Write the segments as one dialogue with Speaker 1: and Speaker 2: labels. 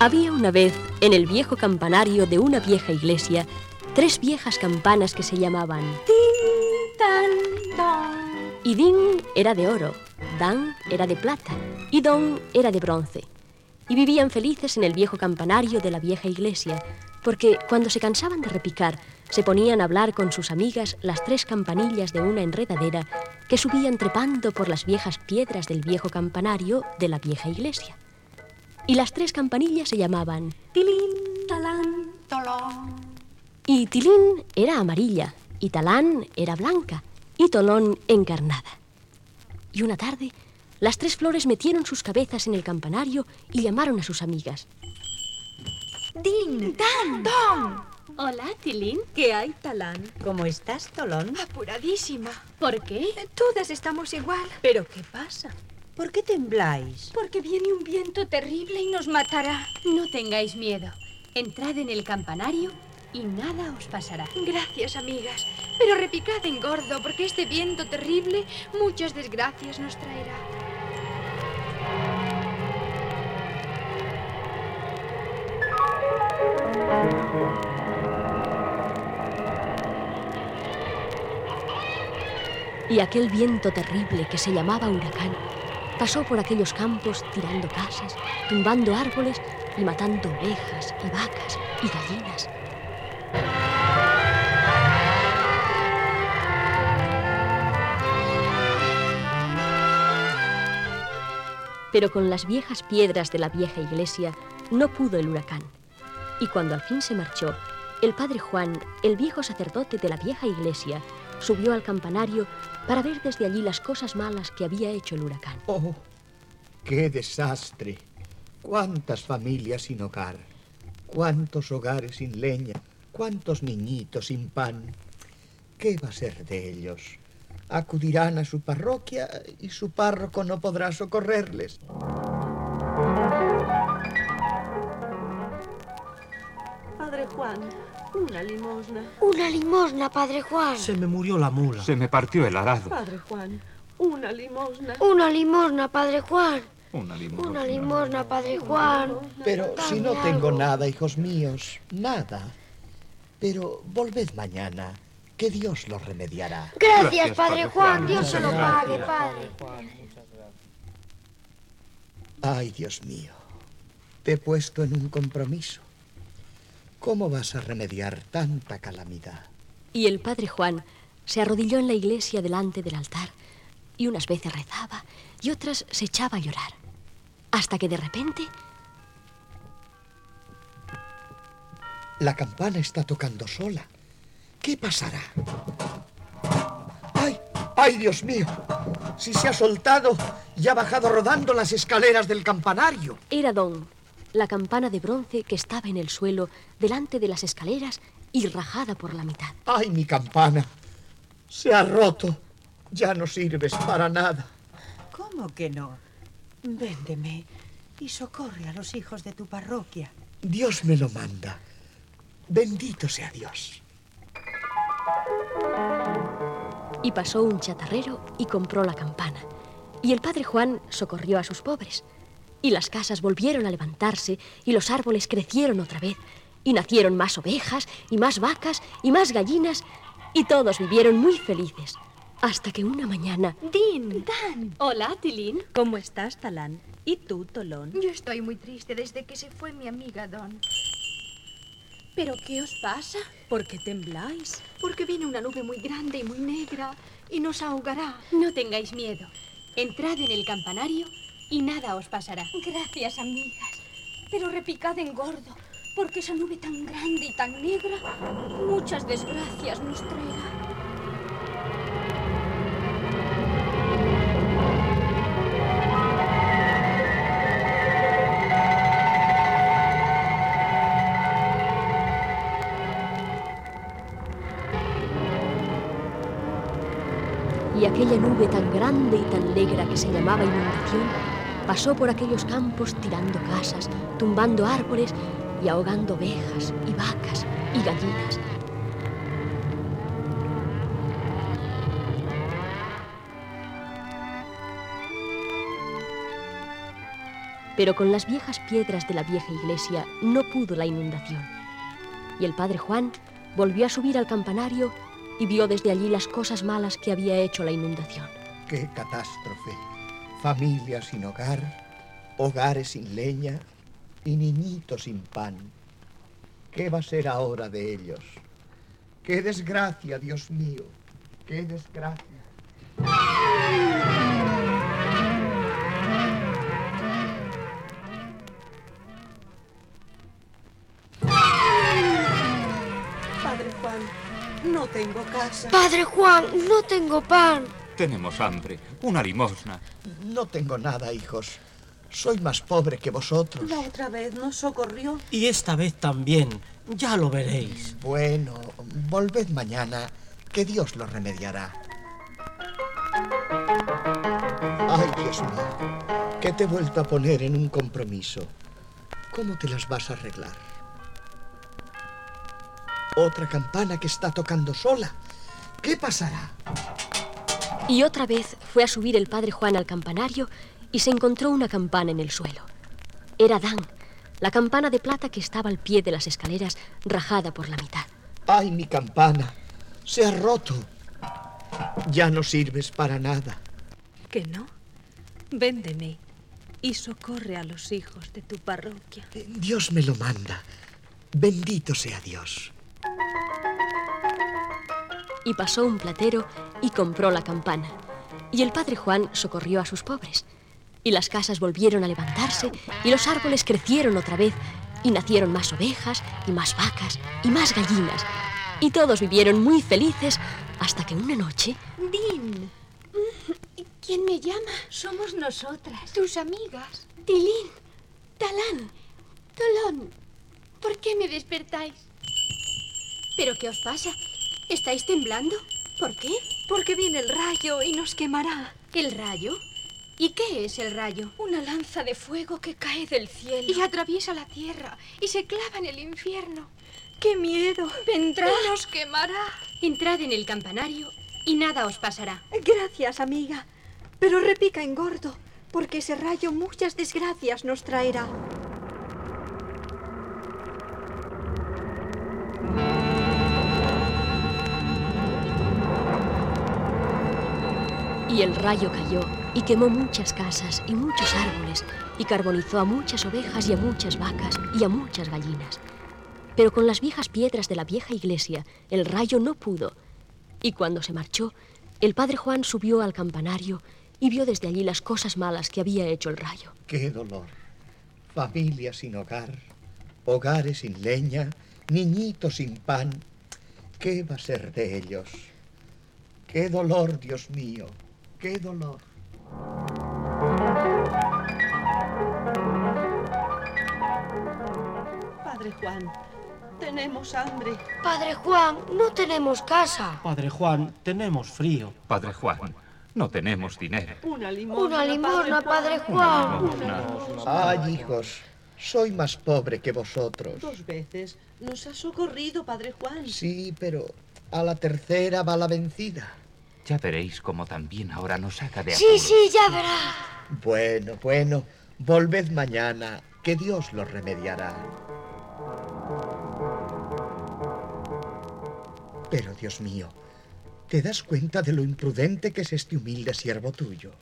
Speaker 1: Había una vez, en el viejo campanario de una vieja iglesia, tres viejas campanas que se llamaban
Speaker 2: Tin, tan, don.
Speaker 1: Y Din era de oro, Dan era de plata y Don era de bronce. Y vivían felices en el viejo campanario de la vieja iglesia, porque cuando se cansaban de repicar, se ponían a hablar con sus amigas las tres campanillas de una enredadera que subían trepando por las viejas piedras del viejo campanario de la vieja iglesia. Y las tres campanillas se llamaban
Speaker 2: Tilín, talán, tolón.
Speaker 1: Y Tilín era amarilla, y Talán era blanca, y Tolón encarnada. Y una tarde, las tres flores metieron sus cabezas en el campanario y llamaron a sus amigas.
Speaker 2: Din, tan, don.
Speaker 3: Hola, Tilín.
Speaker 4: ¿Qué hay, Talán? ¿Cómo estás, Tolón?
Speaker 2: Apuradísima.
Speaker 3: ¿Por qué?
Speaker 2: Todas estamos igual.
Speaker 4: ¿Pero qué pasa? ¿Por qué tembláis?
Speaker 2: Porque viene un viento terrible y nos matará.
Speaker 3: No tengáis miedo. Entrad en el campanario y nada os pasará.
Speaker 2: Gracias, amigas. Pero repicad en gordo, porque este viento terrible muchas desgracias nos traerá.
Speaker 1: Y aquel viento terrible que se llamaba huracán pasó por aquellos campos tirando casas, tumbando árboles y matando ovejas y vacas y gallinas. Pero con las viejas piedras de la vieja iglesia no pudo el huracán. Y cuando al fin se marchó, el padre Juan, el viejo sacerdote de la vieja iglesia, subió al campanario para ver desde allí las cosas malas que había hecho el huracán.
Speaker 5: ¡Oh! ¡Qué desastre! ¿Cuántas familias sin hogar? ¿Cuántos hogares sin leña? ¿Cuántos niñitos sin pan? ¿Qué va a ser de ellos? Acudirán a su parroquia y su párroco no podrá socorrerles.
Speaker 4: Padre Juan, una limosna.
Speaker 6: Una limosna, Padre Juan.
Speaker 7: Se me murió la mula.
Speaker 8: Se me partió el arado.
Speaker 4: Padre Juan, una limosna.
Speaker 6: Una limosna, Padre Juan.
Speaker 8: Una limosna.
Speaker 6: Una limosna, Padre Juan.
Speaker 5: Pero si no tengo nada, hijos míos, nada. Pero volved mañana, que Dios los remediará.
Speaker 6: Gracias,
Speaker 8: Gracias,
Speaker 6: Padre
Speaker 8: Padre
Speaker 6: Juan.
Speaker 8: Juan.
Speaker 6: Dios se lo
Speaker 8: Muchas
Speaker 6: pague,
Speaker 8: gracias.
Speaker 6: Padre.
Speaker 5: Ay, Dios mío, te he puesto en un compromiso. ¿Cómo vas a remediar tanta calamidad?
Speaker 1: Y el padre Juan se arrodilló en la iglesia delante del altar y unas veces rezaba y otras se echaba a llorar. Hasta que de repente
Speaker 5: La campana está tocando sola. ¿Qué pasará? ¡Ay! ¡Ay, Dios mío! Si se ha soltado y ha bajado rodando las escaleras del campanario.
Speaker 1: era Don, la campana de bronce que estaba en el suelo delante de las escaleras y rajada por la mitad.
Speaker 5: ¡Ay, mi campana! Se ha roto. Ya no sirves para nada.
Speaker 4: ¿Cómo que no? Véndeme y socorre a los hijos de tu parroquia.
Speaker 5: Dios me lo manda. Bendito sea Dios.
Speaker 1: Y pasó un chatarrero y compró la campana. Y el padre Juan socorrió a sus pobres. Y las casas volvieron a levantarse y los árboles crecieron otra vez. Y nacieron más ovejas y más vacas y más gallinas. Y todos vivieron muy felices. Hasta que una mañana
Speaker 2: Din, Dan.
Speaker 3: Hola, Tilín.
Speaker 4: ¿Cómo estás, Talán? ¿Y tú, Tolón?
Speaker 2: Yo estoy muy triste desde que se fue mi amiga Don.
Speaker 3: ¿Pero qué os pasa?
Speaker 4: ¿Por qué tembláis?
Speaker 2: Porque viene una nube muy grande y muy negra y nos ahogará.
Speaker 3: No tengáis miedo. Entrad en el campanario y nada os pasará.
Speaker 2: Gracias, amigas. Pero repicad en gordo, porque esa nube tan grande y tan negra muchas desgracias nos traerá.
Speaker 1: y aquella nube tan grande y tan negra que se llamaba inundación pasó por aquellos campos tirando casas, tumbando árboles y ahogando ovejas y vacas y gallinas. Pero con las viejas piedras de la vieja iglesia no pudo la inundación. Y el padre Juan volvió a subir al campanario y vio desde allí las cosas malas que había hecho la inundación.
Speaker 5: ¡Qué catástrofe! Familias sin hogar, hogares sin leña y niñitos sin pan. ¿Qué va a ser ahora de ellos? ¡Qué desgracia, Dios mío! ¡Qué desgracia!
Speaker 4: Padre Juan, no tengo casa.
Speaker 6: Padre Juan, no tengo pan.
Speaker 8: Tenemos hambre. Una limosna.
Speaker 5: No tengo nada, hijos. Soy más pobre que vosotros.
Speaker 4: La otra vez nos socorrió.
Speaker 7: Y esta vez también. Ya lo veréis.
Speaker 5: Bueno, volved mañana, que Dios lo remediará. Ay, Dios mío, que te he vuelto a poner en un compromiso. ¿Cómo te las vas a arreglar? Otra campana que está tocando sola. ¿Qué pasará?
Speaker 1: Y otra vez fue a subir el padre Juan al campanario y se encontró una campana en el suelo. Era Dan, la campana de plata que estaba al pie de las escaleras, rajada por la mitad.
Speaker 5: ¡Ay, mi campana! Se ha roto. Ya no sirves para nada.
Speaker 4: ¿Que no? Véndeme y socorre a los hijos de tu parroquia.
Speaker 5: Dios me lo manda. Bendito sea Dios.
Speaker 1: Y pasó un platero y compró la campana. Y el padre Juan socorrió a sus pobres. Y las casas volvieron a levantarse y los árboles crecieron otra vez y nacieron más ovejas y más vacas y más gallinas. Y todos vivieron muy felices hasta que una noche
Speaker 3: Din. ¿Quién me llama?
Speaker 2: Somos nosotras.
Speaker 3: Tus amigas. Tilín. Talán. Tolón. ¿Por qué me despertáis? ¿Pero qué os pasa? ¿Estáis temblando? ¿Por qué?
Speaker 2: Porque viene el rayo y nos quemará.
Speaker 3: ¿El rayo? ¿Y qué es el rayo?
Speaker 2: Una lanza de fuego que cae del cielo.
Speaker 3: Y atraviesa la tierra y se clava en el infierno.
Speaker 2: ¡Qué miedo!
Speaker 3: Vendrá.
Speaker 2: Y nos quemará.
Speaker 3: Entrad en el campanario y nada os pasará.
Speaker 2: Gracias, amiga. Pero repica en gordo, porque ese rayo muchas desgracias nos traerá.
Speaker 1: Y el rayo cayó y quemó muchas casas y muchos árboles y carbonizó a muchas ovejas y a muchas vacas y a muchas gallinas. Pero con las viejas piedras de la vieja iglesia el rayo no pudo. Y cuando se marchó, el padre Juan subió al campanario y vio desde allí las cosas malas que había hecho el rayo.
Speaker 5: ¡Qué dolor! Familias sin hogar, hogares sin leña, niñitos sin pan. ¿Qué va a ser de ellos? ¡Qué dolor, Dios mío! ¡Qué dolor!
Speaker 4: Padre Juan, tenemos hambre.
Speaker 6: Padre Juan, no tenemos casa.
Speaker 7: Padre Juan, tenemos frío.
Speaker 8: Padre Juan, no tenemos dinero.
Speaker 4: Una limosna.
Speaker 6: Una limosna, Padre Juan.
Speaker 5: ¡Ay, hijos! Soy más pobre que vosotros.
Speaker 4: Dos veces nos ha socorrido, Padre Juan.
Speaker 5: Sí, pero a la tercera va la vencida.
Speaker 8: Ya veréis cómo también ahora nos saca de
Speaker 6: Sí,
Speaker 8: apuros.
Speaker 6: sí, ya verá.
Speaker 5: Bueno, bueno, volved mañana, que Dios lo remediará. Pero, Dios mío, ¿te das cuenta de lo imprudente que es este humilde siervo tuyo?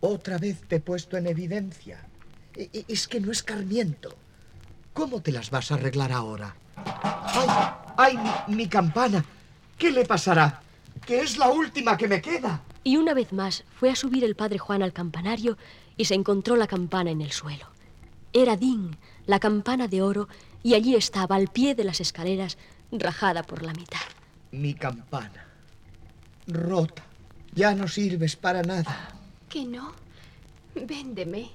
Speaker 5: Otra vez te he puesto en evidencia. E- e- Es que no escarmiento. ¿Cómo te las vas a arreglar ahora? ¡Ay, ay, mi, mi campana! ¿Qué le pasará? Que es la última que me queda.
Speaker 1: Y una vez más fue a subir el padre Juan al campanario y se encontró la campana en el suelo. Era Din, la campana de oro, y allí estaba al pie de las escaleras, rajada por la mitad.
Speaker 5: Mi campana. Rota. Ya no sirves para nada.
Speaker 3: ¿Que no? Véndeme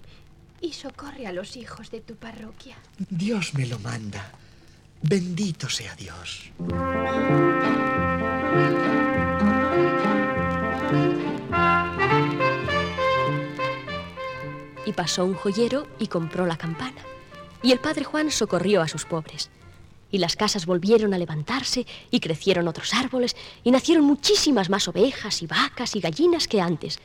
Speaker 3: y socorre a los hijos de tu parroquia.
Speaker 5: Dios me lo manda. Bendito sea Dios.
Speaker 1: Y pasó un joyero y compró la campana. Y el padre Juan socorrió a sus pobres. Y las casas volvieron a levantarse y crecieron otros árboles y nacieron muchísimas más ovejas y vacas y gallinas que antes.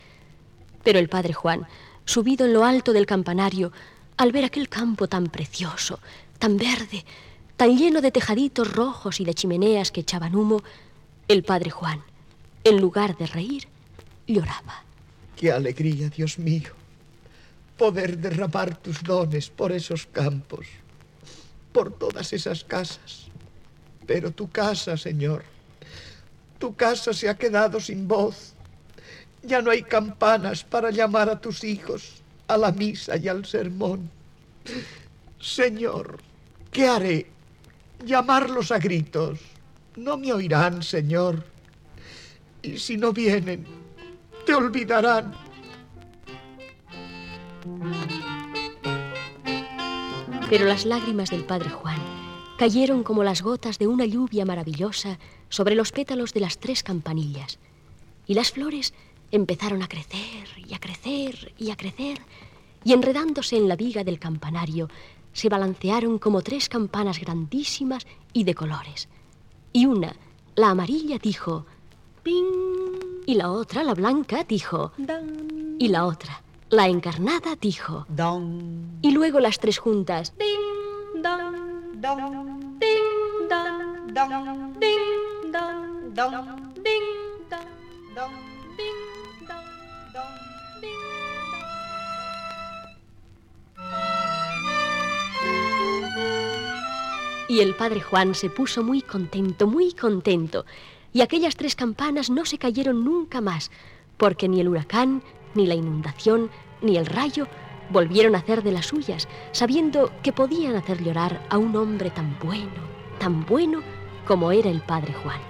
Speaker 1: Pero el padre Juan subido en lo alto del campanario, al ver aquel campo tan precioso, tan verde, tan lleno de tejaditos rojos y de chimeneas que echaban humo, el padre Juan, en lugar de reír, lloraba.
Speaker 5: Qué alegría, Dios mío, poder derramar tus dones por esos campos, por todas esas casas. Pero tu casa, Señor, tu casa se ha quedado sin voz. Ya no hay campanas para llamar a tus hijos a la misa y al sermón. Señor, ¿qué haré? Llamarlos a gritos. No me oirán, Señor. Y si no vienen, te olvidarán.
Speaker 1: Pero las lágrimas del padre Juan cayeron como las gotas de una lluvia maravillosa sobre los pétalos de las tres campanillas. Y las flores empezaron a crecer y a crecer y a crecer, y enredándose en la viga del campanario, se balancearon como tres campanas grandísimas y de colores. Y una, la amarilla, dijo ¡Ping! Y la otra, la blanca, dijo ¡Dan! Y la otra, la encarnada, dijo.
Speaker 4: Don,
Speaker 1: Y luego las tres juntas.
Speaker 3: Ding, don,
Speaker 4: don,
Speaker 3: ding, don,
Speaker 4: don,
Speaker 3: ding, don,
Speaker 4: don,
Speaker 3: ding, don,
Speaker 4: don,
Speaker 3: ding, don,
Speaker 4: don.
Speaker 3: ding,
Speaker 1: Y el padre Juan se puso muy contento, muy contento. Y aquellas tres campanas no se cayeron nunca más, porque ni el huracán, ni la inundación, ni el rayo volvieron a hacer de las suyas, sabiendo que podían hacer llorar a un hombre tan bueno, tan bueno como era el padre Juan.